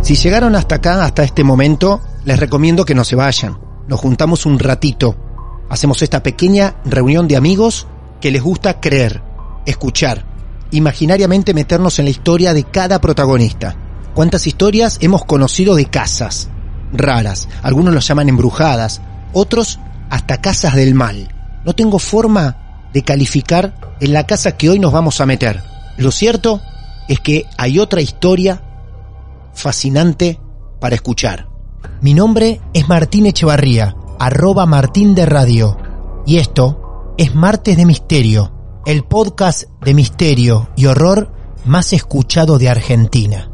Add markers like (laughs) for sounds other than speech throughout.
Si llegaron hasta acá, hasta este momento, les recomiendo que no se vayan. Nos juntamos un ratito. Hacemos esta pequeña reunión de amigos que les gusta creer, escuchar, imaginariamente meternos en la historia de cada protagonista. ¿Cuántas historias hemos conocido de casas? Raras, algunos los llaman embrujadas, otros hasta casas del mal. No tengo forma de calificar en la casa que hoy nos vamos a meter. Lo cierto es que hay otra historia fascinante para escuchar. Mi nombre es Martín Echevarría, arroba Martín de Radio, y esto es Martes de Misterio, el podcast de misterio y horror más escuchado de Argentina.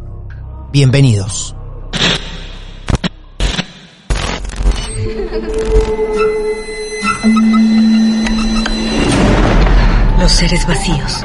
Bienvenidos. Los seres vacíos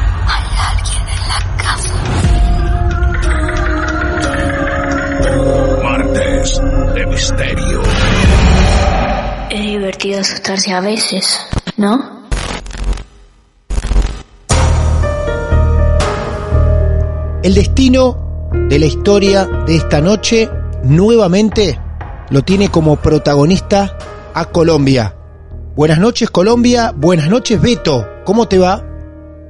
De Misterio. Es divertido asustarse a veces, ¿no? El destino de la historia de esta noche nuevamente lo tiene como protagonista a Colombia. Buenas noches Colombia, buenas noches Beto, ¿cómo te va?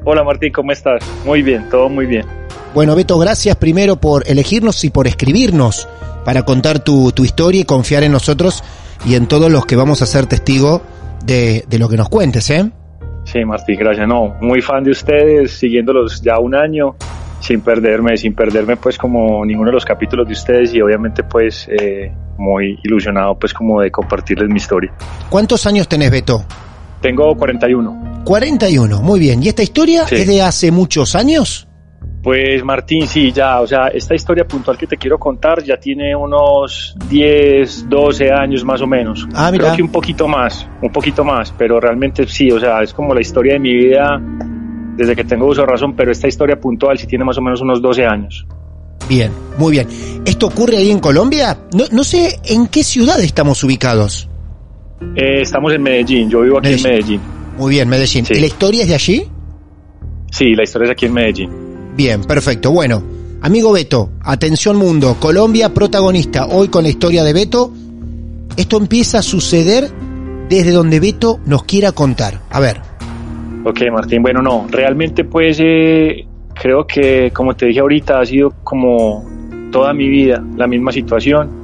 Hola Martín, ¿cómo estás? Muy bien, todo muy bien. Bueno Beto, gracias primero por elegirnos y por escribirnos para contar tu, tu historia y confiar en nosotros y en todos los que vamos a ser testigo de, de lo que nos cuentes, ¿eh? Sí, Martín, gracias. No, muy fan de ustedes, siguiéndolos ya un año, sin perderme, sin perderme pues como ninguno de los capítulos de ustedes y obviamente pues eh, muy ilusionado pues como de compartirles mi historia. ¿Cuántos años tenés Beto? Tengo 41. 41, muy bien. ¿Y esta historia Sí. es de hace muchos años? Pues Martín, sí, ya, o sea, esta historia puntual que te quiero contar ya tiene unos 10, 12 años más o menos. Ah, mira. Creo que un poquito más, un poquito más, pero realmente sí, o sea, es como la historia de mi vida desde que tengo uso de razón, pero esta historia puntual sí tiene más o menos unos 12 años. Bien, muy bien. ¿Esto ocurre ahí en Colombia? No, no sé en qué ciudad estamos ubicados. Eh, estamos en Medellín, yo vivo aquí Medellín. en Medellín. Muy bien, Medellín. Sí. ¿Y la historia es de allí? Sí, la historia es aquí en Medellín. Bien, perfecto. Bueno, amigo Beto, atención mundo, Colombia protagonista hoy con la historia de Beto. Esto empieza a suceder desde donde Beto nos quiera contar. A ver, Ok, Martín, bueno, no, realmente pues eh, creo que, como te dije ahorita, ha sido como toda mi vida la misma situación.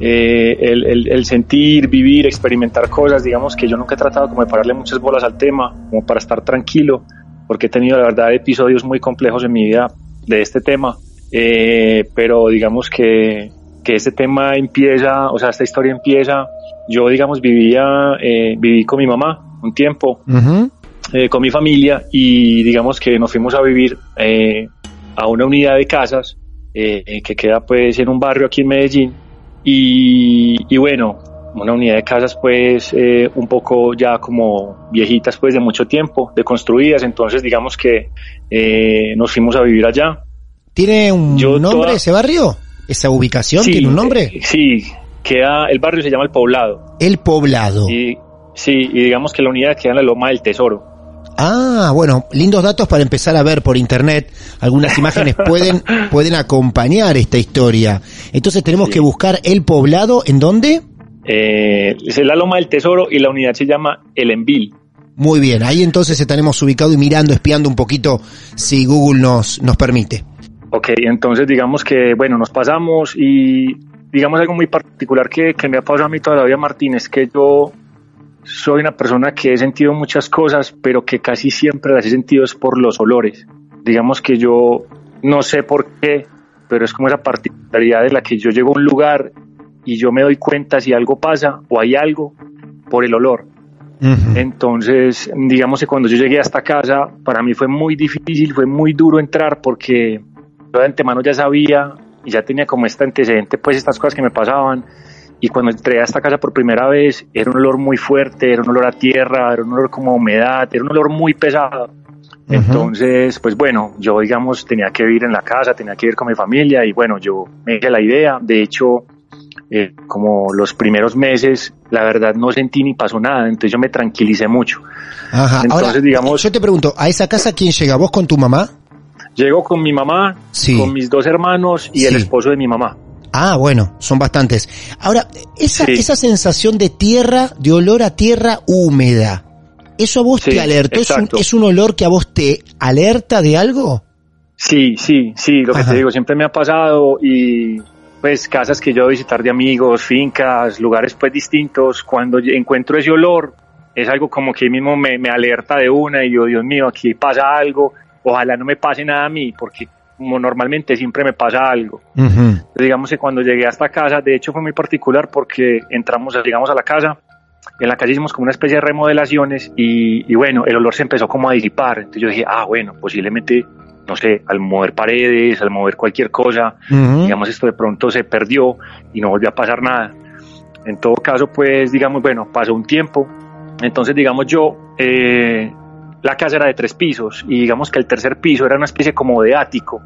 Eh, el, el- el sentir, vivir, experimentar cosas, digamos que yo nunca he tratado como de pararle muchas bolas al tema, como para estar tranquilo, porque he tenido la verdad episodios muy complejos en mi vida de este tema, Eh, pero digamos que, que este tema empieza, o sea, esta historia empieza, yo digamos vivía, eh, viví con mi mamá un tiempo, ujú, eh, con mi familia y digamos que nos fuimos a vivir eh, a una unidad de casas eh, que queda pues en un barrio aquí en Medellín y, y bueno, una unidad de casas pues eh, un poco ya como viejitas pues de mucho tiempo, de construidas, entonces digamos que eh, nos fuimos a vivir allá. ¿tiene un Yo nombre toda- ese barrio? ¿Esa ubicación Sí, tiene un nombre? eh, sí, queda, el barrio se llama El Poblado El Poblado. y Sí, y digamos que la unidad queda en la Loma del Tesoro. Ah, bueno, lindos datos para empezar a ver por internet. Algunas imágenes (laughs) pueden, pueden acompañar esta historia. Entonces tenemos que buscar el poblado, ¿en dónde? Eh, es la Loma del Tesoro y la unidad se llama El Envil. Muy bien, ahí entonces estaremos ubicados y mirando, espiando un poquito si Google nos, nos permite. Ok, entonces digamos que, bueno, nos pasamos y digamos algo muy particular que, que me ha pasado a mí toda la vida, Martín, es que yo soy una persona que he sentido muchas cosas, pero que casi siempre las he sentido es por los olores. Digamos que yo no sé por qué, pero es como esa particularidad de la que yo llego a un lugar y yo me doy cuenta si algo pasa o hay algo por el olor. Entonces, digamos que cuando yo llegué a esta casa, para mí fue muy difícil, fue muy duro entrar porque yo de antemano ya sabía y ya tenía como este antecedente, pues estas cosas que me pasaban. Y cuando entré a esta casa por primera vez, era un olor muy fuerte, era un olor a tierra, era un olor como a humedad, era un olor muy pesado. Entonces, pues bueno, yo digamos tenía que vivir en la casa, tenía que vivir con mi familia y bueno, yo me hice la idea. De hecho, eh, como los primeros meses, la verdad no sentí ni pasó nada, entonces yo me tranquilicé mucho. Ajá. Entonces, Ahora, digamos, yo te pregunto, ¿a esa casa quién llega? ¿Vos con tu mamá? llego con mi mamá, Sí. con mis dos hermanos y el esposo de mi mamá. Ah, bueno, son bastantes. Ahora, esa, Sí. esa sensación de tierra, de olor a tierra húmeda, ¿eso a vos te alertó? ¿Es un, exacto. ¿Es un olor que a vos te alerta de algo? Sí, sí, sí, lo que te digo, siempre me ha pasado y pues casas que yo voy a visitar de amigos, fincas, lugares pues distintos, cuando encuentro ese olor, es algo como que mismo me, me alerta de una y yo, Dios mío, aquí pasa algo, ojalá no me pase nada a mí, porque como normalmente siempre me pasa algo. Entonces, digamos que cuando llegué a esta casa, de hecho fue muy particular porque entramos, llegamos a la casa, en la casa hicimos como una especie de remodelaciones y, y bueno, el olor se empezó como a disipar. Entonces yo dije, ah, bueno, posiblemente, no sé, al mover paredes, al mover cualquier cosa, Ujú. digamos esto de pronto se perdió y no volvió a pasar nada. En todo caso, pues digamos, bueno, pasó un tiempo. Entonces, digamos yo, eh, la casa era de tres pisos y digamos que el tercer piso era una especie como de ático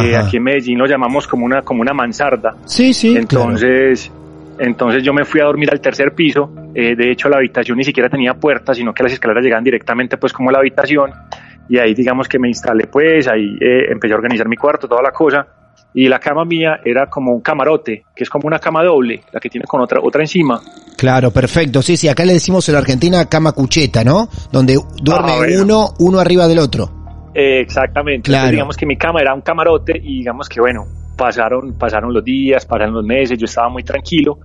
que aquí en Medellín lo llamamos como una, como una mansarda. Sí, sí, Entonces, entonces yo me fui a dormir al tercer piso. Eh, de hecho, la habitación ni siquiera tenía puerta, sino que las escaleras llegaban directamente pues como a la habitación. Y ahí digamos que me instalé pues, ahí eh, empecé a organizar mi cuarto, toda la cosa. Y la cama mía era como un camarote, que es como una cama doble, la que tiene con otra, otra encima. Claro, perfecto. Sí, sí, acá le decimos en Argentina cama cucheta, ¿no? Donde duerme Ah, bueno. uno, uno arriba del otro. Eh, exactamente. Claro. Entonces, digamos que mi cama era un camarote y digamos que bueno, pasaron, pasaron los días, pasaron los meses, yo estaba muy tranquilo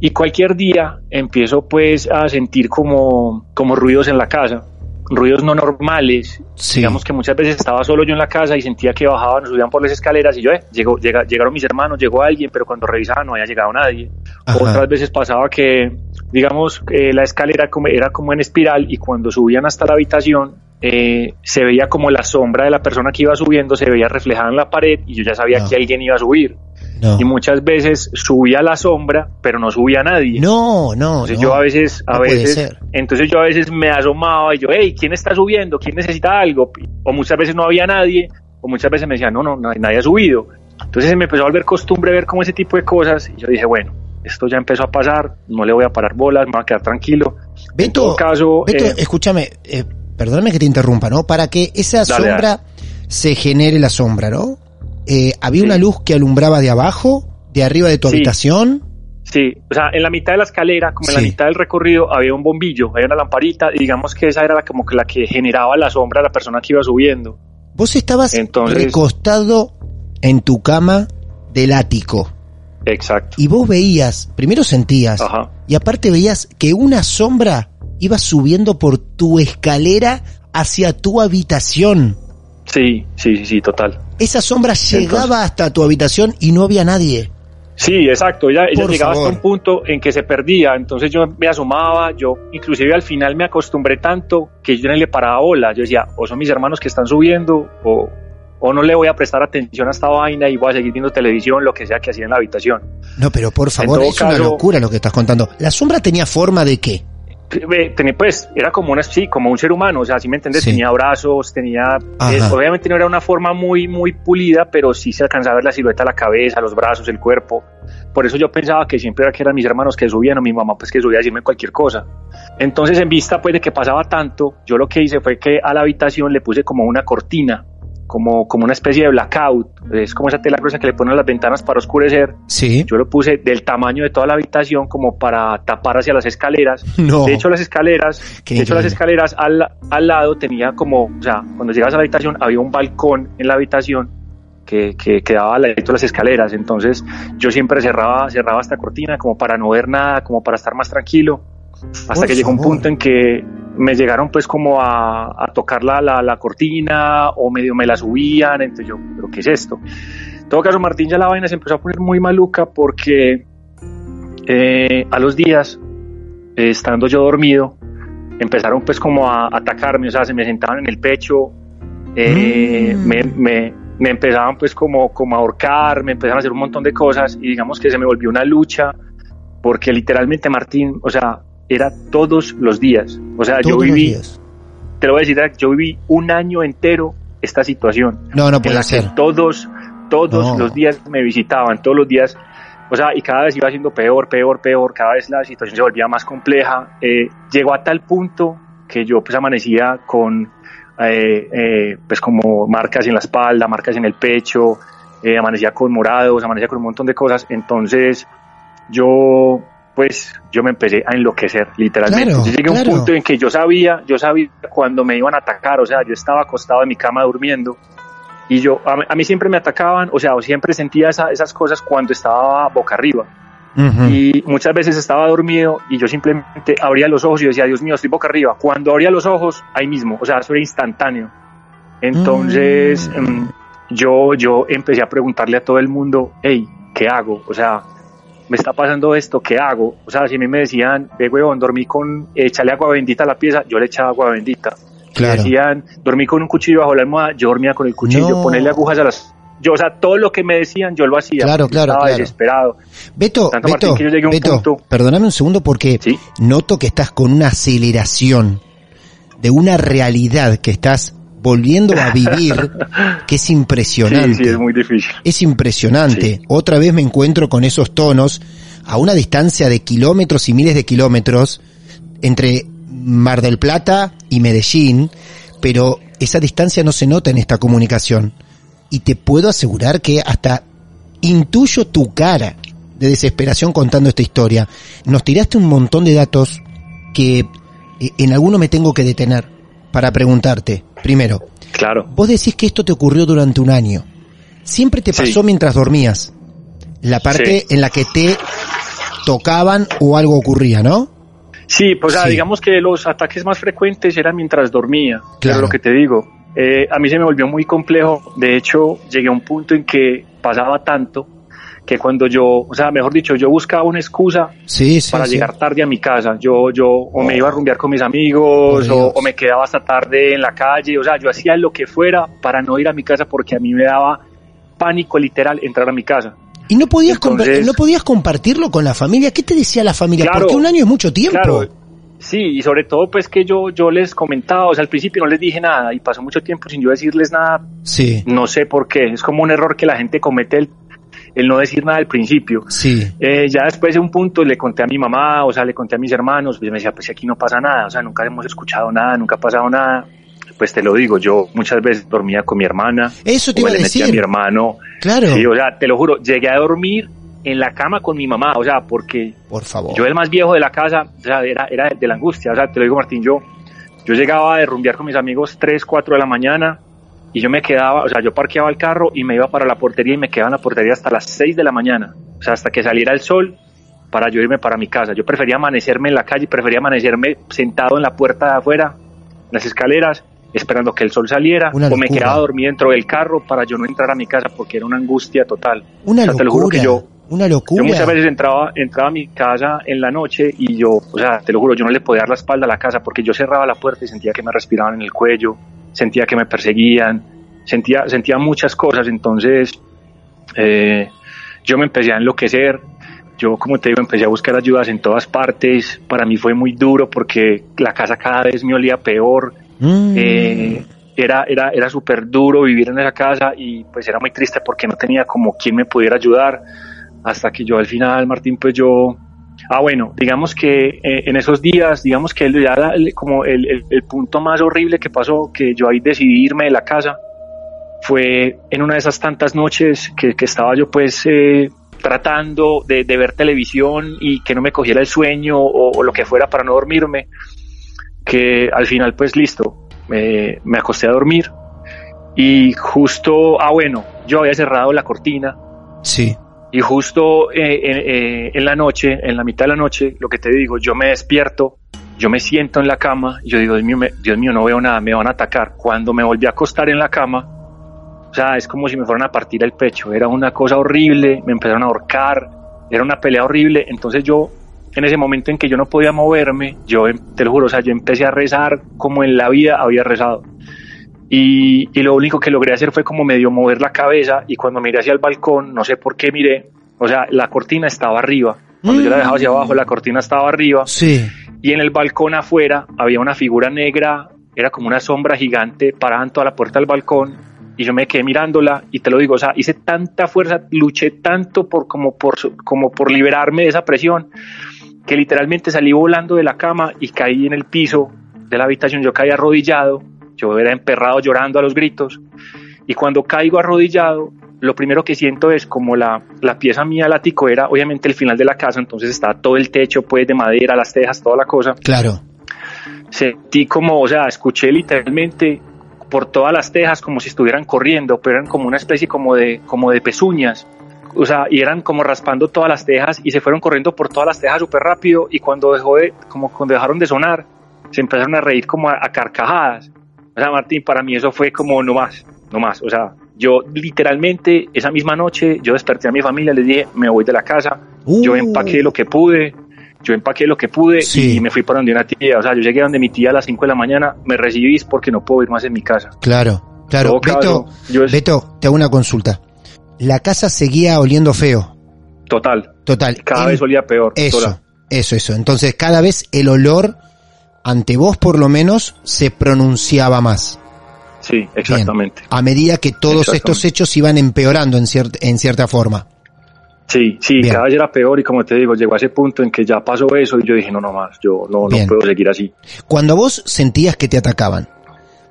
y cualquier día empiezo pues a sentir como, como ruidos en la casa, ruidos no normales. Sí. Digamos que muchas veces estaba solo yo en la casa y sentía que bajaban, subían por las escaleras y yo, eh, llegó, llega- llegaron mis hermanos, llegó alguien, pero cuando revisaba no había llegado nadie. Ajá. Otras veces pasaba que, digamos, eh, la escalera como, era como en espiral y cuando subían hasta la habitación eh, se veía como la sombra de la persona que iba subiendo se veía reflejada en la pared y yo ya sabía No. que alguien iba a subir. No. Y muchas veces subía la sombra, pero no subía nadie. No, no, Entonces no. yo a veces, a No veces, entonces yo a veces me asomaba y yo, hey, ¿quién está subiendo? ¿Quién necesita algo? O muchas veces no había nadie, o muchas veces me decían, no, no, nadie, nadie ha subido. Entonces se me empezó a volver costumbre ver como ese tipo de cosas y yo dije, bueno, esto ya empezó a pasar, no le voy a parar bolas, me voy a quedar tranquilo. en Beto, todo caso, Beto, eh, escúchame, eh, perdóname que te interrumpa, ¿no? Para que esa Dale, sombra se genere la sombra, ¿no? Eh, ¿Había Sí. una luz que alumbraba de abajo, de arriba de tu Sí. habitación? Sí, o sea, en la mitad de la escalera, como en la mitad del recorrido, había un bombillo, había una lamparita, y digamos que esa era la, como que la que generaba la sombra de la persona que iba subiendo. Vos estabas Entonces- recostado en tu cama del ático Exacto. y vos veías, primero sentías, Ajá. y aparte veías que una sombra iba subiendo por tu escalera hacia tu habitación. Sí, sí, sí, sí, total. Esa sombra llegaba hasta tu habitación y no había nadie. Sí, exacto. Ella, llegaba favor. hasta un punto en que se perdía. Entonces yo me asomaba, yo inclusive al final me acostumbré tanto que yo no le paraba bola. Yo decía, o son mis hermanos que están subiendo, o, o no le voy a prestar atención a esta vaina y voy a seguir viendo televisión, lo que sea que hacía en la habitación. No, pero por favor, es una locura lo que estás contando. ¿La sombra tenía forma de qué? Tenía, pues, era como una, sí, como un ser humano, o sea, si me entiendes, Sí. tenía brazos, tenía, eh, obviamente no era una forma muy, muy pulida, pero sí se alcanzaba a ver la silueta, la cabeza, los brazos, el cuerpo. Por eso yo pensaba que siempre era que eran mis hermanos que subían o mi mamá pues que subía a decirme cualquier cosa. Entonces en vista pues de que pasaba tanto, yo lo que hice fue que a la habitación le puse como una cortina, como, como una especie de blackout, es como esa tela gruesa que le ponen a las ventanas para oscurecer. Sí. Yo lo puse del tamaño de toda la habitación como para tapar hacia las escaleras. (laughs) No. De hecho las escaleras, Qué de hecho las escaleras al, al lado tenía como, o sea, cuando llegas a la habitación había un balcón en la habitación que, que quedaba al ladito de las escaleras. Entonces yo siempre cerraba, cerraba esta cortina como para no ver nada, como para estar más tranquilo. Hasta Por que llegó un punto en que me llegaron pues como a, a tocar la, la, la cortina o medio me la subían. Entonces yo, ¿pero qué es esto? En todo caso, Martín ya la vaina se empezó a poner muy maluca porque eh, a los días, eh, estando yo dormido, empezaron pues como a atacarme, o sea, se me sentaban en el pecho, eh, Mm. me, me, me empezaban pues como, como a ahorcar, me empezaron a hacer un montón de cosas y digamos que se me volvió una lucha porque literalmente Martín, o sea, era todos los días, o sea, yo Todos los viví, días. te lo voy a decir, yo viví un año entero esta situación No, no en puede la que ser. todos, todos No. los días me visitaban, todos los días, o sea, y cada vez iba siendo peor, peor, peor, cada vez la situación se volvía más compleja. Eh, llegó a tal punto que yo pues amanecía con, eh, eh, pues como marcas en la espalda, marcas en el pecho, eh, amanecía con morados, amanecía con un montón de cosas, entonces yo pues yo me empecé a enloquecer literalmente. Claro, yo llegué a un punto en que yo sabía, yo sabía cuando me iban a atacar, o sea, yo estaba acostado en mi cama durmiendo y yo, a, mí- a mí siempre me atacaban, o sea, siempre sentía esa- esas cosas cuando estaba boca arriba y muchas veces estaba dormido y yo simplemente abría los ojos y decía, Dios mío, estoy boca arriba. Cuando abría los ojos, ahí mismo, o sea, eso era instantáneo. Entonces, Mm. em, yo, yo empecé a preguntarle a todo el mundo, hey, ¿qué hago? O sea, me está pasando esto, ¿qué hago? O sea, si a mí me decían, ve, huevón, dormí con, échale agua bendita a la pieza, yo le echaba agua bendita. Claro. Me decían, dormí con un cuchillo bajo la almohada, yo dormía con el cuchillo, No. ponerle agujas a las... Yo, o sea, todo lo que me decían, yo lo hacía. Claro, claro, Estaba claro. desesperado. Beto, Tanto, Beto, Martín, que yo llegué a un Beto, punto- perdóname un segundo porque Sí. noto que estás con una aceleración de una realidad que estás volviendo a vivir (laughs) que es impresionante. Sí, sí, es muy difícil. Es impresionante. Sí. Otra vez me encuentro con esos tonos a una distancia de kilómetros y miles de kilómetros entre Mar del Plata y Medellín, pero esa distancia no se nota en esta comunicación. Y te puedo asegurar que hasta intuyo tu cara de desesperación contando esta historia. Nos tiraste un montón de datos que eh, en alguno me tengo que detener para preguntarte. Primero, Claro. Vos decís que esto te ocurrió durante un año. Siempre te pasó Sí. mientras dormías. La parte Sí. en la que te tocaban o algo ocurría, ¿no? Sí, pues Sí. digamos que los ataques más frecuentes eran mientras dormía. Claro. Pero lo que te digo, eh, a mí se me volvió muy complejo. De hecho, llegué a un punto en que pasaba tanto que cuando yo, o sea, mejor dicho, yo buscaba una excusa Sí, sí. para sí. llegar tarde a mi casa. Yo, yo, o me iba a rumbear con mis amigos, o, o me quedaba hasta tarde en la calle. O sea, yo hacía lo que fuera para no ir a mi casa porque a mí me daba pánico literal entrar a mi casa. ¿Y no podías, Entonces- no podías compartirlo con la familia? ¿Qué te decía la familia? Claro. Porque un año es mucho tiempo. Claro, sí, y sobre todo pues que yo, yo les comentaba, o sea, al principio no les dije nada y pasó mucho tiempo sin yo decirles nada, Sí, no sé por qué, es como un error que la gente comete el, el no decir nada al principio. sí. Eh, ya después de un punto le conté a mi mamá, o sea, le conté a mis hermanos, pues me decía, pues aquí no pasa nada, o sea, nunca hemos escuchado nada, nunca ha pasado nada. Pues te lo digo, yo muchas veces dormía con mi hermana, Eso te iba a le metía a decir. mi hermano, Claro. sí, o sea, te lo juro, llegué a dormir en la cama con mi mamá, o sea, porque Por favor. yo el más viejo de la casa, o sea, era, era de la angustia, o sea, te lo digo Martín, yo, yo llegaba a rumbear con mis amigos 3, 4 de la mañana y yo me quedaba, o sea, yo parqueaba el carro y me iba para la portería y me quedaba en la portería hasta las 6 de la mañana, o sea, hasta que saliera el sol para yo irme para mi casa. Yo prefería amanecerme en la calle, prefería amanecerme sentado en la puerta de afuera, en las escaleras, esperando que el sol saliera, Una o me quedaba dormido dentro del carro para yo no entrar a mi casa porque era una angustia total. Una O sea, te lo juro locura. que yo, Una locura. yo muchas veces entraba, entraba a mi casa en la noche y yo, o sea, te lo juro, yo no le podía dar la espalda a la casa porque yo cerraba la puerta y sentía que me respiraban en el cuello, sentía que me perseguían, sentía, sentía muchas cosas. Entonces, eh, yo me empecé a enloquecer. yo como te digo empecé a buscar ayudas en todas partes, para mí fue muy duro porque la casa cada vez me olía peor, Mm. eh, era, era, era súper duro vivir en esa casa y pues era muy triste porque no tenía como quien me pudiera ayudar, hasta que yo al final, Martín, pues yo... Ah, bueno, digamos que eh, en esos días, digamos que ya como el, el- el punto más horrible que pasó, que yo ahí decidí irme de la casa, fue en una de esas tantas noches que, que estaba yo pues eh, tratando de, de ver televisión y que no me cogiera el sueño o, o lo que fuera para no dormirme, que al final pues listo, me- me acosté a dormir y justo, ah bueno, yo había cerrado la cortina Sí. Y justo eh, en, eh, en la noche, en la mitad de la noche, lo que te digo, yo me despierto, yo me siento en la cama, yo digo, Dios mío, Dios mío, no veo nada, me van a atacar. Cuando me volví a acostar en la cama, o sea, es como si me fueran a partir el pecho, era una cosa horrible, me empezaron a ahorcar, era una pelea horrible, entonces yo, en ese momento en que yo no podía moverme, yo, em- te lo juro, o sea, yo empecé a rezar como en la vida había rezado. Y, y lo único que logré hacer fue como medio mover la cabeza y cuando miré hacia el balcón, no sé por qué miré, o sea, la cortina estaba arriba. Cuando yo la dejaba hacia abajo, la cortina estaba arriba Sí. y en el balcón afuera había una figura negra, era como una sombra gigante parada en toda la puerta del balcón y yo me quedé mirándola y te lo digo, o sea, hice tanta fuerza, luché tanto por como por como por liberarme de esa presión que literalmente salí volando de la cama y caí en el piso de la habitación, yo caí arrodillado, yo era emperrado llorando a los gritos y cuando caigo arrodillado lo primero que siento es como la, la pieza mía, el ático, era obviamente el final de la casa, entonces estaba todo el techo pues de madera, las tejas, toda la cosa. Claro. Sentí como, o sea, escuché literalmente por todas las tejas como si estuvieran corriendo, pero eran como una especie como de, como de pezuñas. O sea, y eran como raspando todas las tejas y se fueron corriendo por todas las tejas súper rápido y cuando dejó de, como cuando dejaron de sonar, se empezaron a reír como a, a carcajadas. O sea, Martín, para mí eso fue como no más, no más. O sea, yo literalmente esa misma noche yo desperté a mi familia, les dije, me voy de la casa, yo Uh. empaqué lo que pude, yo empaqué lo que pude Sí. y me fui para donde una tía. O sea, yo llegué donde mi tía a las 5 de la mañana, me recibís porque no puedo ir más en mi casa. Claro. Claro. Beto, yo es- Beto, te hago una consulta. La casa seguía oliendo feo. Total, Total. cada En- vez olía peor. Eso, sola. eso, eso. Entonces, cada vez el olor, ante vos por lo menos, se pronunciaba más. Sí, exactamente. A medida que todos estos hechos iban empeorando en, cier- en cierta forma. Sí, sí, Bien. cada vez era peor y como te digo, llegó a ese punto en que ya pasó eso y yo dije, no, no más, yo no, no puedo seguir así. Cuando vos sentías que te atacaban,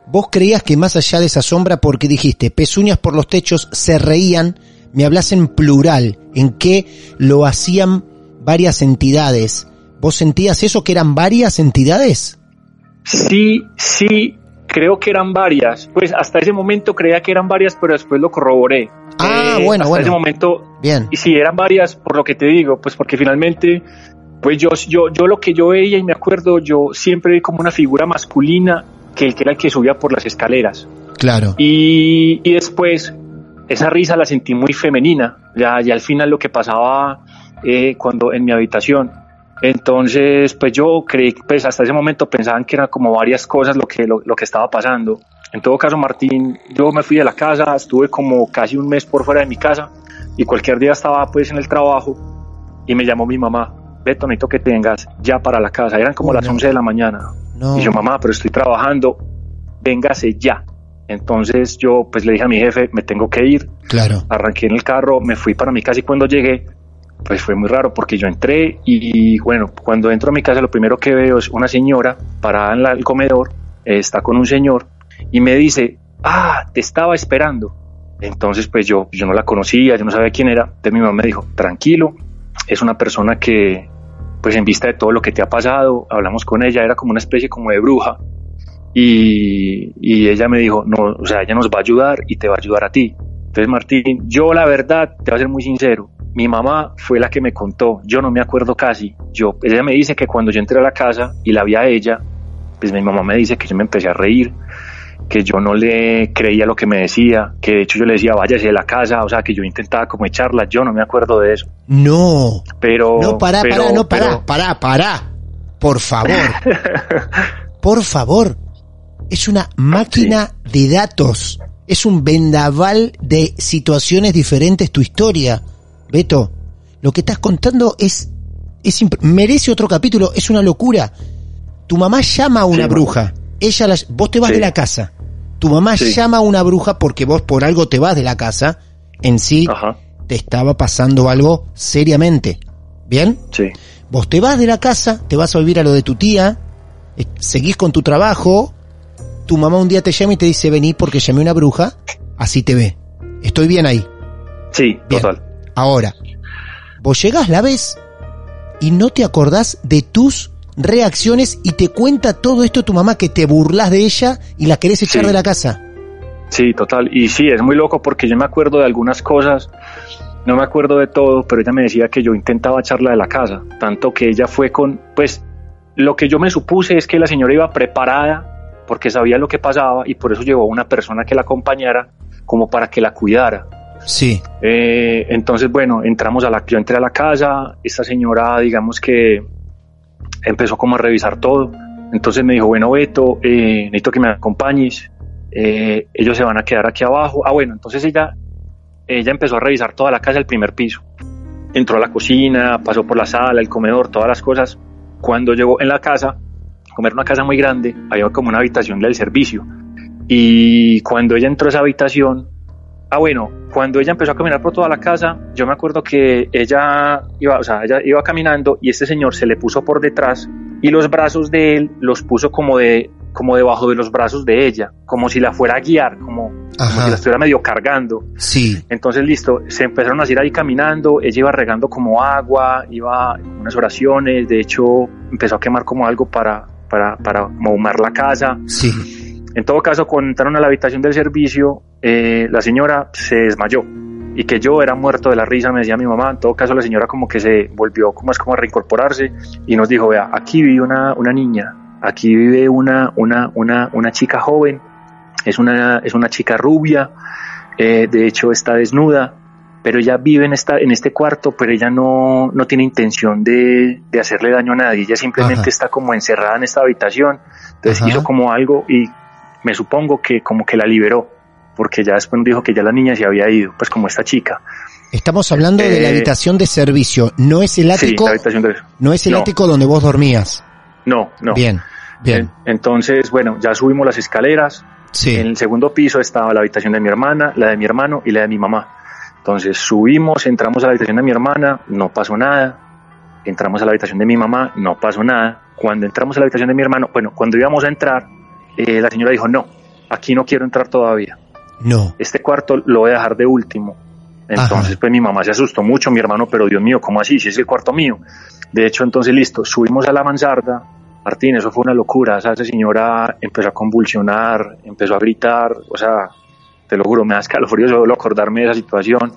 vos creías que más allá de esa sombra, porque dijiste, pezuñas por los techos, se reían, me hablas en plural, en que lo hacían varias entidades. ¿Vos sentías eso, que eran varias entidades? Sí, sí, creo que eran varias. Pues hasta ese momento creía que eran varias, pero después lo corroboré. Ah, Eh, bueno, hasta bueno. ese momento Bien. Y sí, eran varias, por lo que te digo, pues porque finalmente, pues yo, yo, yo lo que yo veía y me acuerdo, yo siempre vi como una figura masculina que era el que subía por las escaleras. Claro. Y, y después, esa risa la sentí muy femenina, ya, ya al final lo que pasaba eh, cuando en mi habitación. Entonces, pues yo creí, pues hasta ese momento pensaban que eran como varias cosas lo que, lo, lo que estaba pasando. En todo caso, Martín, yo me fui de la casa, estuve como casi un mes por fuera de mi casa y cualquier día estaba pues en el trabajo y me llamó mi mamá, Beto, necesito que te vengas ya para la casa. Eran como Oh, las no. 11 de la mañana. No. Y yo, mamá, pero estoy trabajando, véngase ya. Entonces yo pues le dije a mi jefe, me tengo que ir, Claro. arranqué en el carro, me fui para mi casa y cuando llegué, pues fue muy raro porque yo entré y bueno, cuando entro a mi casa lo primero que veo es una señora parada en el comedor, está con un señor y me dice, ah, te estaba esperando. Entonces pues yo, yo no la conocía, yo no sabía quién era, entonces mi mamá me dijo, tranquilo, es una persona que pues en vista de todo lo que te ha pasado, hablamos con ella, era como una especie como de bruja y, y ella me dijo, no, o sea, ella nos va a ayudar y te va a ayudar a ti. Entonces, Martín, yo la verdad, te voy a ser muy sincero, mi mamá fue la que me contó, yo no me acuerdo casi, yo, ella me dice que cuando yo entré a la casa y la vi a ella, pues mi mamá me dice que yo me empecé a reír, que yo no le creía lo que me decía, que de hecho yo le decía, váyase de la casa, o sea, que yo intentaba como echarla, yo no me acuerdo de eso, No. pero... No, pará, pero- pará, no, pará, pero- pará, pará. Por favor. (laughs) Por favor. Es una máquina de datos. Es un vendaval de situaciones diferentes tu historia. Beto, Lo que estás contando es, es merece otro capítulo, es una locura. Tu mamá llama a una Sí, bruja. Ella la- vos te vas Sí. de la casa. Tu mamá Sí. llama a una bruja porque vos por algo te vas de la casa. En sí Ajá, te estaba pasando algo seriamente. ¿Bien? sí, Vos te vas de la casa, te vas a vivir a lo de tu tía, seguís con tu trabajo, tu mamá un día te llama y te dice vení porque llamé a una bruja, así te ve. Estoy bien ahí. sí, Bien. total. Ahora, vos llegás, la ves y no te acordás de tus reacciones y te cuenta todo esto tu mamá que te burlas de ella y la querés echar Sí. de la casa. Sí, total. Y sí, es muy loco porque yo me acuerdo de algunas cosas, no me acuerdo de todo, pero ella me decía que yo intentaba echarla de la casa, tanto que ella fue con, pues, lo que yo me supuse es que la señora iba preparada porque sabía lo que pasaba y por eso llevó a una persona que la acompañara como para que la cuidara. Sí. Eh, entonces, bueno, entramos a la, yo entré a la casa, esta señora, digamos que empezó como a revisar todo. Entonces me dijo, bueno, Beto, eh, necesito que me acompañes. Eh, ellos se van a quedar aquí abajo. Ah, bueno, entonces ella, ella empezó a revisar toda la casa, el primer piso. Entró a la cocina, pasó por la sala, el comedor, todas las cosas. Cuando llegó en la casa, como era una casa muy grande, había como una habitación del servicio. Y cuando ella entró a esa habitación, Ah, bueno, cuando ella empezó a caminar por toda la casa, yo me acuerdo que ella iba, o sea, ella iba caminando y este señor se le puso por detrás y los brazos de él los puso como de como debajo de los brazos de ella, como si la fuera a guiar, como, como si la estuviera medio cargando. Sí. Entonces, listo, se empezaron a ir ahí caminando, ella iba regando como agua, iba unas oraciones, de hecho empezó a quemar como algo para, para, para la casa. Sí. En todo caso, cuando entraron a la habitación del servicio, eh, la señora se desmayó y que yo era muerto de la risa, me decía mi mamá. En todo caso, la señora como que se volvió como es como a reincorporarse y nos dijo, vea, aquí vive una, una niña, aquí vive una, una, una, una chica joven, es una, es una chica rubia, eh, de hecho está desnuda, pero ella vive en, esta, en este cuarto, pero ella no, no tiene intención de, de hacerle daño a nadie, ella simplemente Ajá. está como encerrada en esta habitación, entonces Ajá. hizo como algo y me supongo que como que la liberó, porque ya después dijo que ya la niña se había ido, pues como esta chica. Estamos hablando de la Eh, habitación de servicio, no es el Sí, ático, la habitación de... no es el no. ático donde vos dormías. No, no. Bien, bien. En- Entonces, bueno, ya subimos las escaleras, Sí. En el segundo piso estaba la habitación de mi hermana, la de mi hermano y la de mi mamá. Entonces subimos, entramos a la habitación de mi hermana, no pasó nada. Entramos a la habitación de mi mamá, no pasó nada. Cuando entramos a la habitación de mi hermano, bueno, cuando íbamos a entrar, eh, la señora dijo, no, aquí no quiero entrar todavía. No. Este cuarto lo voy a dejar de último. Entonces, Ajá. pues mi mamá se asustó mucho, mi hermano, pero Dios mío, ¿cómo así? Si es el cuarto mío. De hecho, entonces, listo, subimos a la mansarda. Martín, eso fue una locura. O sea, esa señora empezó a convulsionar, empezó a gritar. O sea, te lo juro, me da escalofrío solo acordarme de esa situación.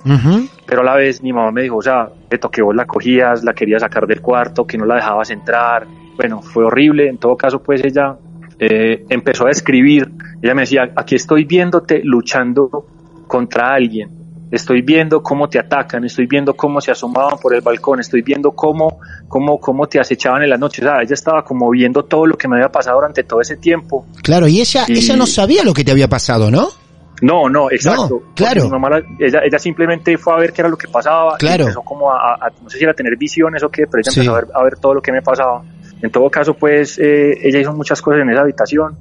Pero a la vez mi mamá me dijo, o sea, Beto, que vos la cogías, la querías sacar del cuarto, que no la dejabas entrar. Bueno, fue horrible. En todo caso, pues ella eh, empezó a escribir. Ella me decía, aquí estoy viéndote luchando contra alguien. Estoy viendo cómo te atacan, estoy viendo cómo se asomaban por el balcón, estoy viendo cómo, cómo, cómo te acechaban en la noche. O sea, ella estaba como viendo todo lo que me había pasado durante todo ese tiempo. Claro, y ella, Y- ella no sabía lo que te había pasado, ¿no? No, no, exacto. No, claro. Mi mamá, la- ella, ella simplemente fue a ver qué era lo que pasaba. y Claro. empezó como a, a- no sé si era tener visiones o qué, pero ella Sí. empezó a ver, a ver todo lo que me pasaba. En todo caso, pues, eh, ella hizo muchas cosas en esa habitación.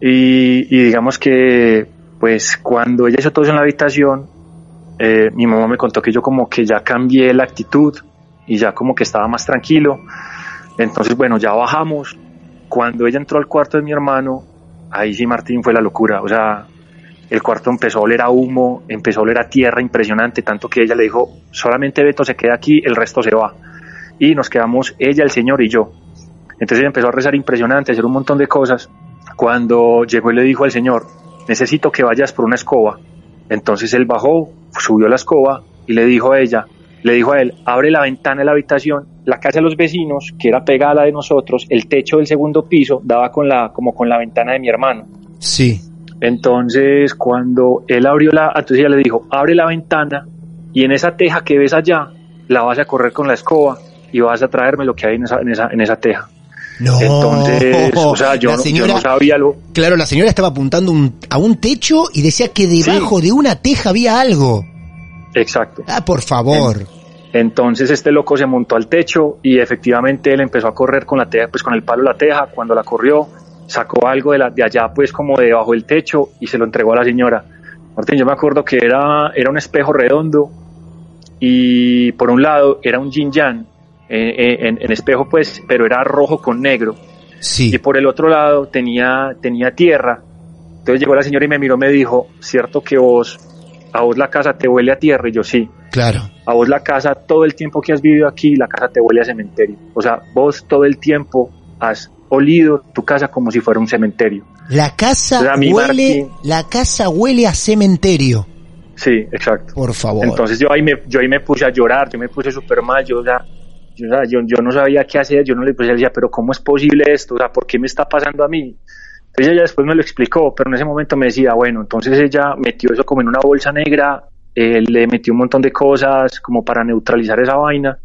Y, digamos que, pues, cuando ella hizo todo eso en la habitación, eh, mi mamá me contó que yo como que ya cambié la actitud y ya como que estaba más tranquilo. Entonces, bueno, ya bajamos. Cuando ella entró al cuarto de mi hermano, ahí sí Martín fue la locura. O sea, el cuarto empezó a oler a humo, empezó a oler a tierra impresionante, tanto que ella le dijo, solamente Beto se queda aquí, el resto se va. Y nos quedamos ella, el señor y yo. Entonces empezó a rezar impresionante, a hacer un montón de cosas. Cuando llegó y le dijo al señor, necesito que vayas por una escoba. Entonces él bajó, subió la escoba y le dijo a ella, le dijo a él, abre la ventana de la habitación, la casa de los vecinos, que era pegada a la de nosotros, el techo del segundo piso daba con la, como con la ventana de mi hermano. Sí. Entonces, cuando él abrió la, entonces ella le dijo, abre la ventana y en esa teja que ves allá, la vas a correr con la escoba y vas a traerme lo que hay en esa, en esa, en esa teja. No. Entonces, o sea, yo, señora- no sabía lo, Claro, la señora estaba apuntando un- a un techo y decía que debajo de una teja había algo. exacto. Ah, por favor. Entonces este loco se montó al techo y efectivamente él empezó a correr con la teja, pues con el palo de la teja. Cuando la corrió, sacó algo de, la, de allá, pues como de debajo del techo y se lo entregó a la señora. Martín, yo me acuerdo que era, era un espejo redondo y por un lado era un yin yang en, en espejo, pues, pero era rojo con negro. Sí. Y por el otro lado tenía, tenía tierra. Entonces llegó la señora y me miró, me dijo, cierto que vos, a vos la casa te huele a tierra. Y yo sí. Claro. A vos la casa, todo el tiempo que has vivido aquí, la casa te huele a cementerio. O sea, vos todo el tiempo has olido tu casa como si fuera un cementerio. La casa huele, Martín- la casa huele a cementerio. Sí, exacto. Por favor. Entonces yo ahí me, yo ahí me puse a llorar, yo me puse súper mal, yo, sea, yo, no sabía qué hacer, yo no le pues, decía, pero ¿cómo es posible esto? O sea, ¿por qué me está pasando a mí? Entonces ella después me lo explicó, pero en ese momento me decía, bueno, entonces ella metió eso como en una bolsa negra, eh, le metió un montón de cosas como para neutralizar esa vaina.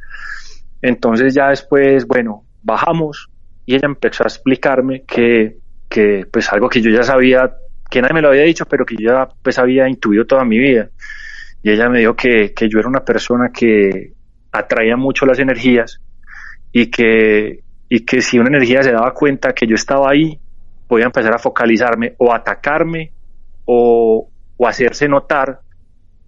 Entonces ya después, bueno, bajamos y ella empezó a explicarme que, que pues algo que yo ya sabía, que nadie me lo había dicho, pero que yo ya pues había intuido toda mi vida. Y ella me dijo que yo era una persona que atraía mucho las energías y que, y que si una energía se daba cuenta que yo estaba ahí, podía empezar a focalizarme o atacarme o, o hacerse notar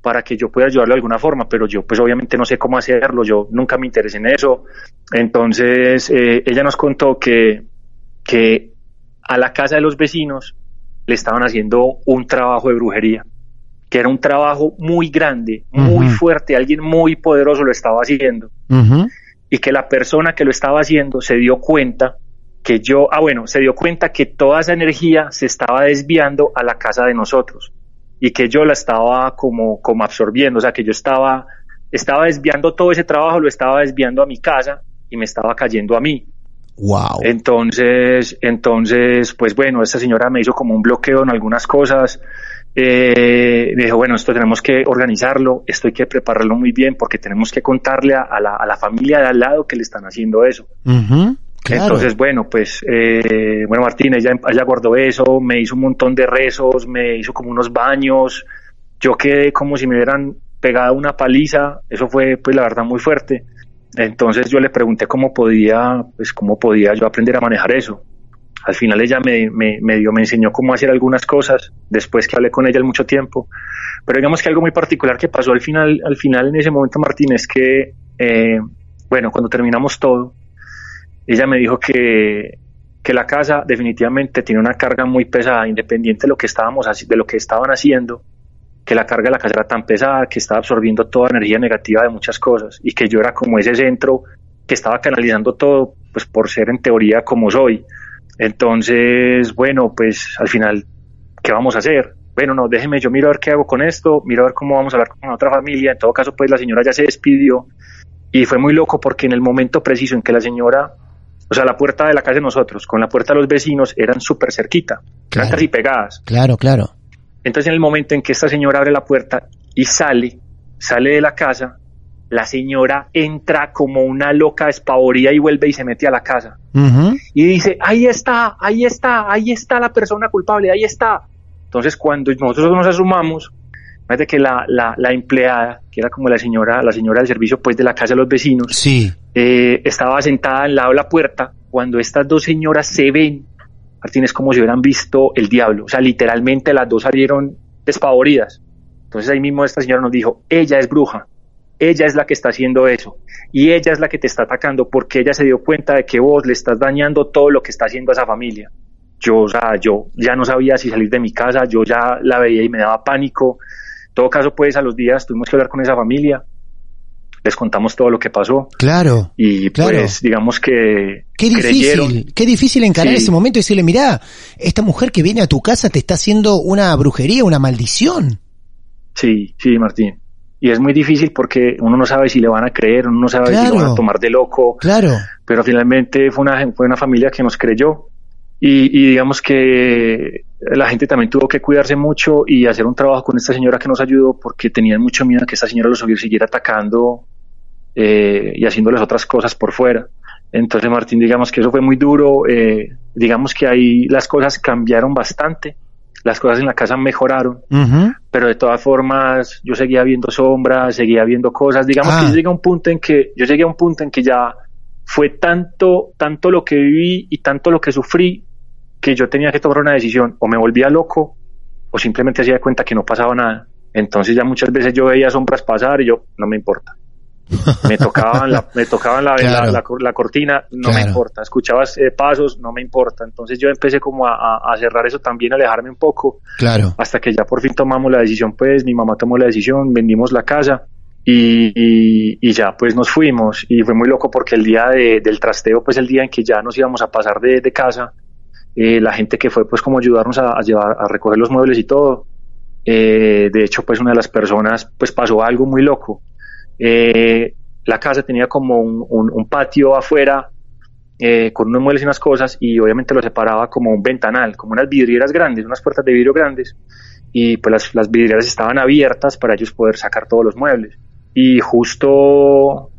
para que yo pueda ayudarlo de alguna forma, pero yo pues obviamente no sé cómo hacerlo, yo nunca me interesé en eso. Entonces eh, ella nos contó que, que a la casa de los vecinos le estaban haciendo un trabajo de brujería, que era un trabajo muy grande, muy fuerte, alguien muy poderoso lo estaba haciendo y que la persona que lo estaba haciendo se dio cuenta que yo, ah bueno, se dio cuenta que toda esa energía se estaba desviando a la casa de nosotros y que yo la estaba como, como absorbiendo, o sea que yo estaba, estaba desviando todo ese trabajo, lo estaba desviando a mi casa y me estaba cayendo a mí. Wow. Entonces, entonces, pues bueno, esta señora me hizo como un bloqueo en algunas cosas. Eh, me dijo, bueno, esto tenemos que organizarlo, esto hay que prepararlo muy bien porque tenemos que contarle a, a la, a la familia de al lado que le están haciendo eso. Claro. Entonces, bueno, pues, eh, bueno, Martín, ella, ella guardó eso, me hizo un montón de rezos, me hizo como unos baños, yo quedé como si me hubieran pegado una paliza, eso fue, pues, la verdad, muy fuerte. Entonces yo le pregunté cómo podía, pues, cómo podía yo aprender a manejar eso. Al final ella me, me, me dio, me enseñó cómo hacer algunas cosas, después que hablé con ella mucho tiempo. Pero digamos que algo muy particular que pasó al final, al final en ese momento, Martín, es que, eh, bueno, cuando terminamos todo, ella me dijo que, que la casa definitivamente tiene una carga muy pesada, independiente de lo que estábamos de lo que estaban haciendo, que la carga de la casa era tan pesada que estaba absorbiendo toda energía negativa de muchas cosas y que yo era como ese centro que estaba canalizando todo, pues por ser en teoría como soy. Entonces, bueno, pues al final, ¿qué vamos a hacer? Bueno, no, déjeme, yo miro a ver qué hago con esto, miro a ver cómo vamos a hablar con otra familia. En todo caso, pues la señora ya se despidió y fue muy loco porque en el momento preciso en que la señora, o sea, la puerta de la casa de nosotros con la puerta de los vecinos eran súper cerquita, eran casi pegadas. Claro, claro. Entonces en el momento en que esta señora abre la puerta y sale, sale de la casa, la señora entra como una loca despavorida y vuelve y se mete a la casa. Y dice, ahí está, ahí está, ahí está la persona culpable, ahí está. Entonces cuando nosotros nos asumamos, fíjate que la, la, la empleada, que era como la señora, la señora del servicio pues de la casa de los vecinos, Sí. eh, estaba sentada al lado de la puerta cuando estas dos señoras se ven. Martín es como si hubieran visto el diablo. O sea, literalmente las dos salieron despavoridas. Entonces ahí mismo esta señora nos dijo, ella es bruja, ella es la que está haciendo eso y ella es la que te está atacando porque ella se dio cuenta de que vos le estás dañando todo lo que está haciendo a esa familia. Yo, o sea, yo ya no sabía si salir de mi casa, yo ya la veía y me daba pánico. En todo caso, pues a los días tuvimos que hablar con esa familia, les contamos todo lo que pasó Claro. y Claro. pues digamos que Qué creyeron. difícil, qué difícil encarar Sí. ese momento y decirle, mirá, esta mujer que viene a tu casa te está haciendo una brujería, una maldición. Sí, sí, Martín. Y es muy difícil porque uno no sabe si le van a creer, uno no sabe si Claro. lo van a tomar de loco, Claro. pero finalmente fue una, fue una familia que nos creyó. Y, y digamos que la gente también tuvo que cuidarse mucho y hacer un trabajo con esta señora que nos ayudó porque tenían mucho miedo que esta señora los siguiera atacando eh, y haciéndoles otras cosas por fuera. Entonces, Martín, digamos que eso fue muy duro. eh, digamos que ahí las cosas cambiaron bastante, las cosas en la casa mejoraron, Ujú. Pero de todas formas yo seguía viendo sombras, seguía viendo cosas, digamos Ah. que yo llegué a un punto en que yo llegué a un punto en que ya fue tanto tanto lo que viví y tanto lo que sufrí que yo tenía que tomar una decisión, o me volvía loco o simplemente hacía de cuenta que no pasaba nada. Entonces ya muchas veces yo veía sombras pasar y yo no me importa. Me tocaban la, me tocaban la, Claro. la, la cor- la cortina, no me importa. Escuchabas eh, pasos, no me importa. Entonces yo empecé como a, a- a cerrar eso también, a alejarme un poco Claro. hasta que ya por fin tomamos la decisión, pues mi mamá tomó la decisión, vendimos la casa y, y- y ya pues nos fuimos y fue muy loco porque el día de- del trasteo, pues el día en que ya nos íbamos a pasar de, de casa, eh, la gente que fue pues como ayudarnos a, a llevar, a recoger los muebles y todo, eh, de hecho pues una de las personas pues pasó algo muy loco. Eh, la casa tenía como un, patio afuera eh, con unos muebles y unas cosas y obviamente lo separaba como un ventanal, como unas vidrieras grandes, unas puertas de vidrio grandes y pues las, las vidrieras estaban abiertas para ellos poder sacar todos los muebles. Y justo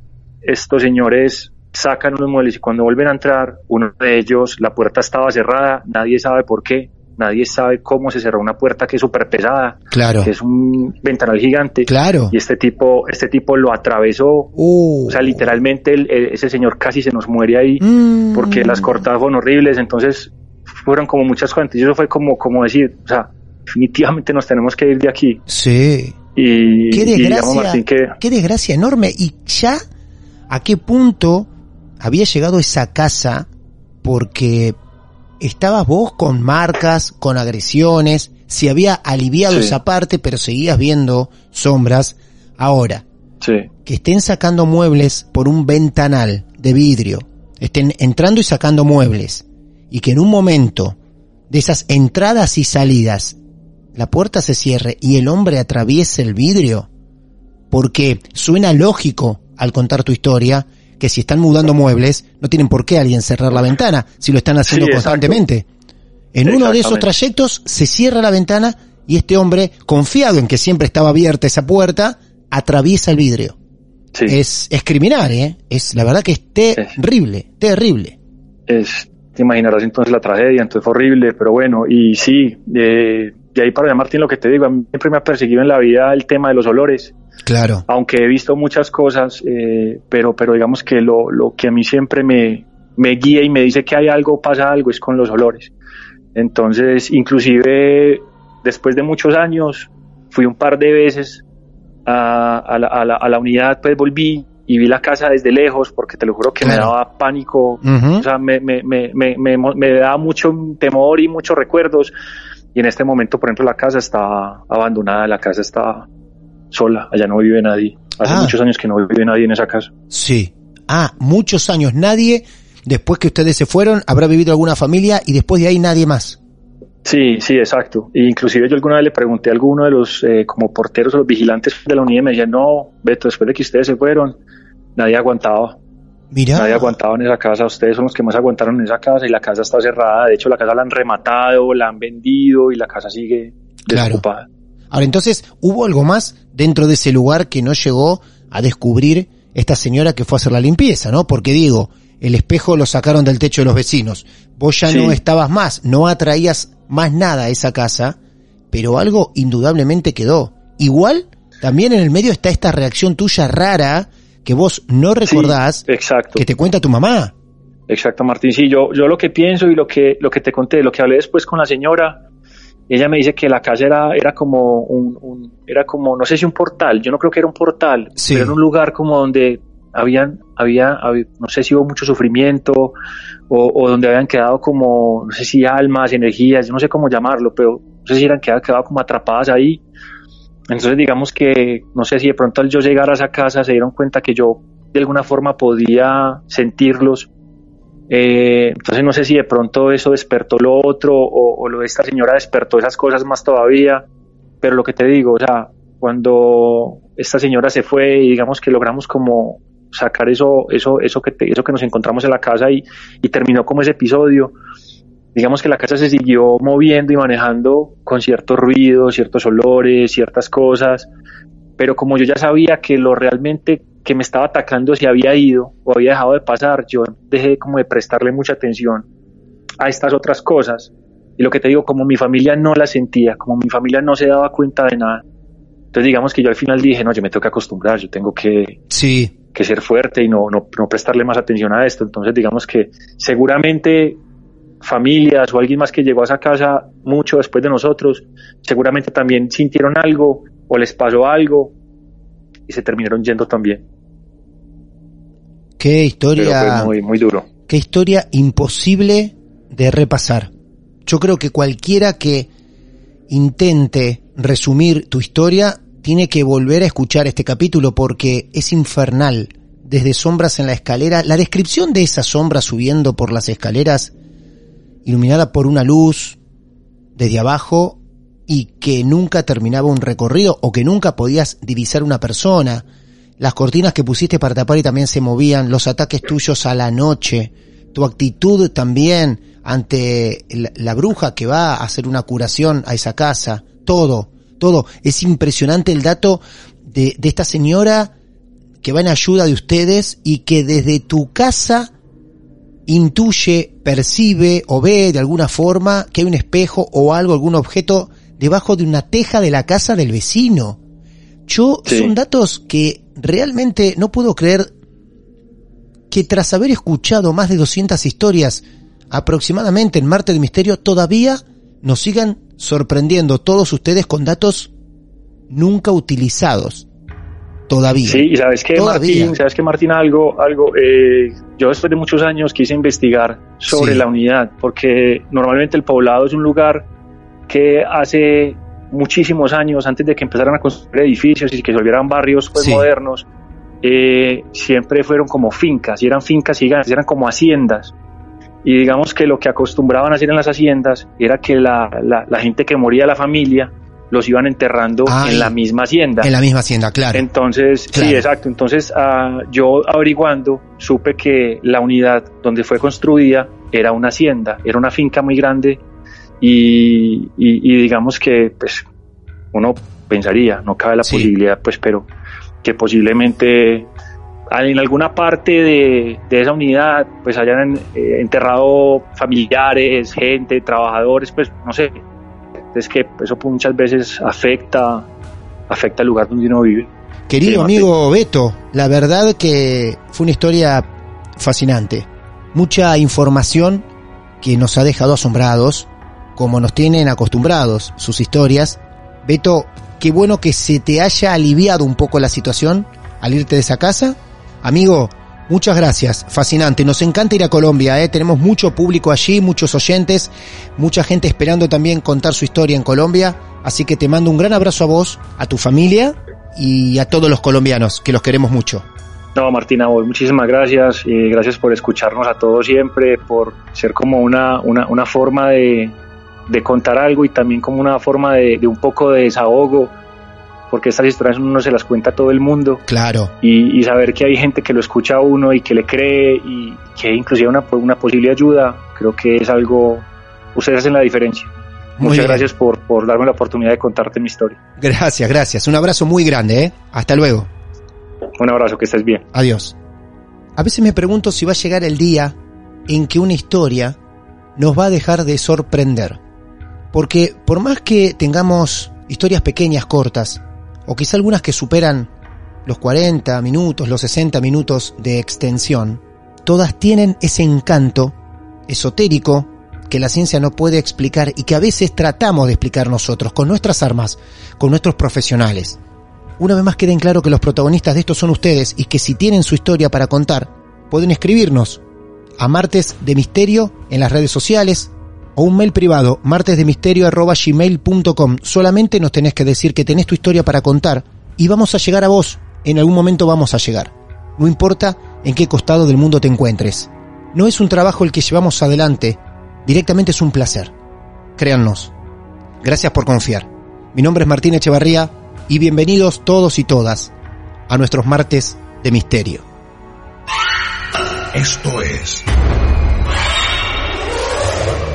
estos señores sacan unos muebles y cuando vuelven a entrar uno de ellos la puerta estaba cerrada nadie sabe por qué nadie sabe cómo se cerró una puerta que es súper pesada Claro. que es un ventanal gigante Claro. y este tipo este tipo lo atravesó Uh. o sea literalmente el- el- ese señor casi se nos muere ahí Mm. porque las cortadas fueron horribles, entonces fueron como muchas cosas, y eso fue como, como decir, o sea, definitivamente nos tenemos que ir de aquí. Sí. Y, Qué y desgracia. Martín, que Qué desgracia enorme. Y ya, ¿a qué punto había llegado esa casa? Porque estabas vos con marcas, con agresiones, se había aliviado Sí. esa parte, pero seguías viendo sombras. Ahora, sí, que estén sacando muebles por un ventanal de vidrio, estén entrando y sacando muebles, y que en un momento de esas entradas y salidas la puerta se cierre y el hombre atraviese el vidrio, porque suena lógico al contar tu historia que si están mudando muebles no tienen por qué alguien cerrar la ventana si lo están haciendo Sí, constantemente. En uno de esos trayectos se cierra la ventana y este hombre, confiado en que siempre estaba abierta esa puerta, atraviesa el vidrio. sí, Es, es criminal, ¿eh? Es, la verdad que es terrible, terrible. es, te imaginarás entonces la tragedia, entonces fue horrible, pero bueno, y sí, eh, de ahí para allá, Martín, lo que te digo, a mí siempre me ha perseguido en la vida el tema de los olores, Claro. aunque he visto muchas cosas, eh, pero, pero digamos que lo, lo que a mí siempre me, me guía y me dice que hay algo, pasa algo, es con los olores. Entonces, inclusive después de muchos años, fui un par de veces a, a la, a la- a la unidad, pues volví y vi la casa desde lejos, porque te lo juro que me daba pánico, o sea, me, me, me, me, me, me daba mucho temor y muchos recuerdos. Y en este momento, por ejemplo, la casa está abandonada, la casa está sola, allá no vive nadie. Hace Ah. muchos años que no vive nadie en esa casa. Sí. Ah, muchos años. Nadie, después que ustedes se fueron, habrá vivido alguna familia y después de ahí nadie más. Sí, sí, exacto. E inclusive yo alguna vez le pregunté a alguno de los eh, como porteros o los vigilantes de la unidad y me decían, no, Beto, después de que ustedes se fueron, nadie aguantaba. Mirá. Nadie aguantaba en esa casa. Ustedes son los que más aguantaron en esa casa y la casa está cerrada. De hecho, la casa la han rematado, la han vendido y la casa sigue Claro. Ahora, entonces, ¿hubo algo más dentro de ese lugar que no llegó a descubrir esta señora que fue a hacer la limpieza, no? Porque digo, el espejo lo sacaron del techo de los vecinos. Vos ya Sí. no estabas más, no atraías más nada a esa casa, pero algo indudablemente quedó. Igual, también en el medio está esta reacción tuya rara que vos no recordás, Sí, exacto. que te cuenta tu mamá. Exacto, Martín. Sí, yo, yo lo que pienso y lo que, lo que te conté, lo que hablé después con la señora, ella me dice que la casa era, era como un, un- era como, no sé si un portal, yo no creo que era un portal, Sí. pero era un lugar como donde habían, había, había- no sé si hubo mucho sufrimiento o, o donde habían quedado como, no sé si almas, energías, yo no sé cómo llamarlo, pero no sé si eran quedado, quedado como atrapadas ahí. Entonces digamos que, no sé si de pronto al yo llegar a esa casa se dieron cuenta que yo de alguna forma podía sentirlos eh, entonces no sé si de pronto eso despertó lo otro o, lo de esta señora despertó esas cosas más todavía, pero lo que te digo, o sea, cuando esta señora se fue y digamos que logramos como sacar eso, eso, eso que eso que nos encontramos en la casa y, y terminó como ese episodio, digamos que la casa se siguió moviendo y manejando con ciertos ruidos, ciertos olores, ciertas cosas, pero como yo ya sabía que lo realmente que me estaba atacando se había ido o había dejado de pasar, yo dejé como de prestarle mucha atención a estas otras cosas. Y lo que te digo, como mi familia no la sentía, como mi familia no se daba cuenta de nada, entonces digamos que yo al final dije, no, yo me tengo que acostumbrar, yo tengo que, Sí, que ser fuerte y no, no, no prestarle más atención a esto. Entonces digamos que seguramente familias o alguien más que llegó a esa casa mucho después de nosotros, seguramente también sintieron algo o les pasó algo y se terminaron yendo también. qué Pero historia. fue muy, muy duro. Qué historia imposible de repasar. Yo creo que cualquiera que intente resumir tu historia tiene que volver a escuchar este capítulo porque es infernal. Desde sombras en la escalera, la descripción de esa sombra subiendo por las escaleras, iluminada por una luz desde abajo y que nunca terminaba un recorrido o que nunca podías divisar una persona. Las cortinas que pusiste para tapar y también se movían, los ataques tuyos a la noche, tu actitud también ante la, bruja que va a hacer una curación a esa casa, todo, todo. Es impresionante el dato de, de esta señora que va en ayuda de ustedes y que desde tu casa intuye, percibe o ve de alguna forma que hay un espejo o algo, algún objeto debajo de una teja de la casa del vecino. Yo, Sí. son datos que realmente no puedo creer que tras haber escuchado más de 200 historias aproximadamente en Marte de Misterio, todavía nos sigan sorprendiendo todos ustedes con datos nunca utilizados. Todavía. Sí, y sabes que. Martín, sabes que Martín algo, algo, eh, yo después de muchos años quise investigar sobre Sí. la unidad, porque normalmente el poblado es un lugar que hace muchísimos años, antes de que empezaran a construir edificios y que se volvieran barrios pues, Sí. modernos, eh, siempre fueron como fincas, y eran fincas gigantes, eran como haciendas. Y digamos que lo que acostumbraban a hacer en las haciendas era que la, la, la gente que moría de la familia los iban enterrando Ay. en la misma hacienda. En la misma hacienda, claro. Entonces, Claro. sí, exacto. Entonces, ah, yo averiguando, supe que la unidad donde fue construida era una hacienda, era una finca muy grande y, y- y digamos que, pues, uno pensaría, no cabe la Sí. posibilidad, pues, pero que posiblemente en alguna parte de, de esa unidad, pues, hayan eh, enterrado familiares, gente, trabajadores, pues, no sé. Es que eso muchas veces afecta, afecta el lugar donde uno vive. Querido amigo Beto, la verdad que fue una historia fascinante. Mucha información que nos ha dejado asombrados, como nos tienen acostumbrados sus historias. Beto, qué bueno que se te haya aliviado un poco la situación al irte de esa casa. Amigo, muchas gracias, fascinante. Nos encanta ir a Colombia, ¿eh? tenemos mucho público allí, muchos oyentes, mucha gente esperando también contar su historia en Colombia. Así que te mando un gran abrazo a vos, a tu familia y a todos los colombianos, que los queremos mucho. No, Martina, muchísimas gracias. gracias por escucharnos a todos siempre, por ser como una, una forma de, de contar algo y también como una forma de, de un poco de desahogo, porque estas historias uno no se las cuenta a todo el mundo Claro, y, y saber que hay gente que lo escucha a uno y que le cree y que inclusive una, una posible ayuda, creo que es algo, ustedes hacen la diferencia. Muy Muchas bien. gracias por, por darme la oportunidad de contarte mi historia. gracias, gracias. Un abrazo muy grande, ¿eh? Hasta luego. Un abrazo, que estés bien. Adiós. A veces me pregunto si va a llegar el día en que una historia nos va a dejar de sorprender. Porque por más que tengamos historias pequeñas, cortas, o quizá algunas que superan los 40 minutos, los 60 minutos de extensión, todas tienen ese encanto esotérico que la ciencia no puede explicar y que a veces tratamos de explicar nosotros con nuestras armas, con nuestros profesionales. Una vez más queden claro que los protagonistas de esto son ustedes y que si tienen su historia para contar, pueden escribirnos a martes de misterio en las redes sociales o un mail privado martesdemisterio@gmail.com. Solamente nos tenés que decir que tenés tu historia para contar y vamos a llegar a vos. En algún momento vamos a llegar. No importa en qué costado del mundo te encuentres. No es un trabajo el que llevamos adelante, directamente es un placer. Créannos. Gracias por confiar. Mi nombre es Martín Echevarría y bienvenidos todos y todas a nuestros martes de misterio. Esto es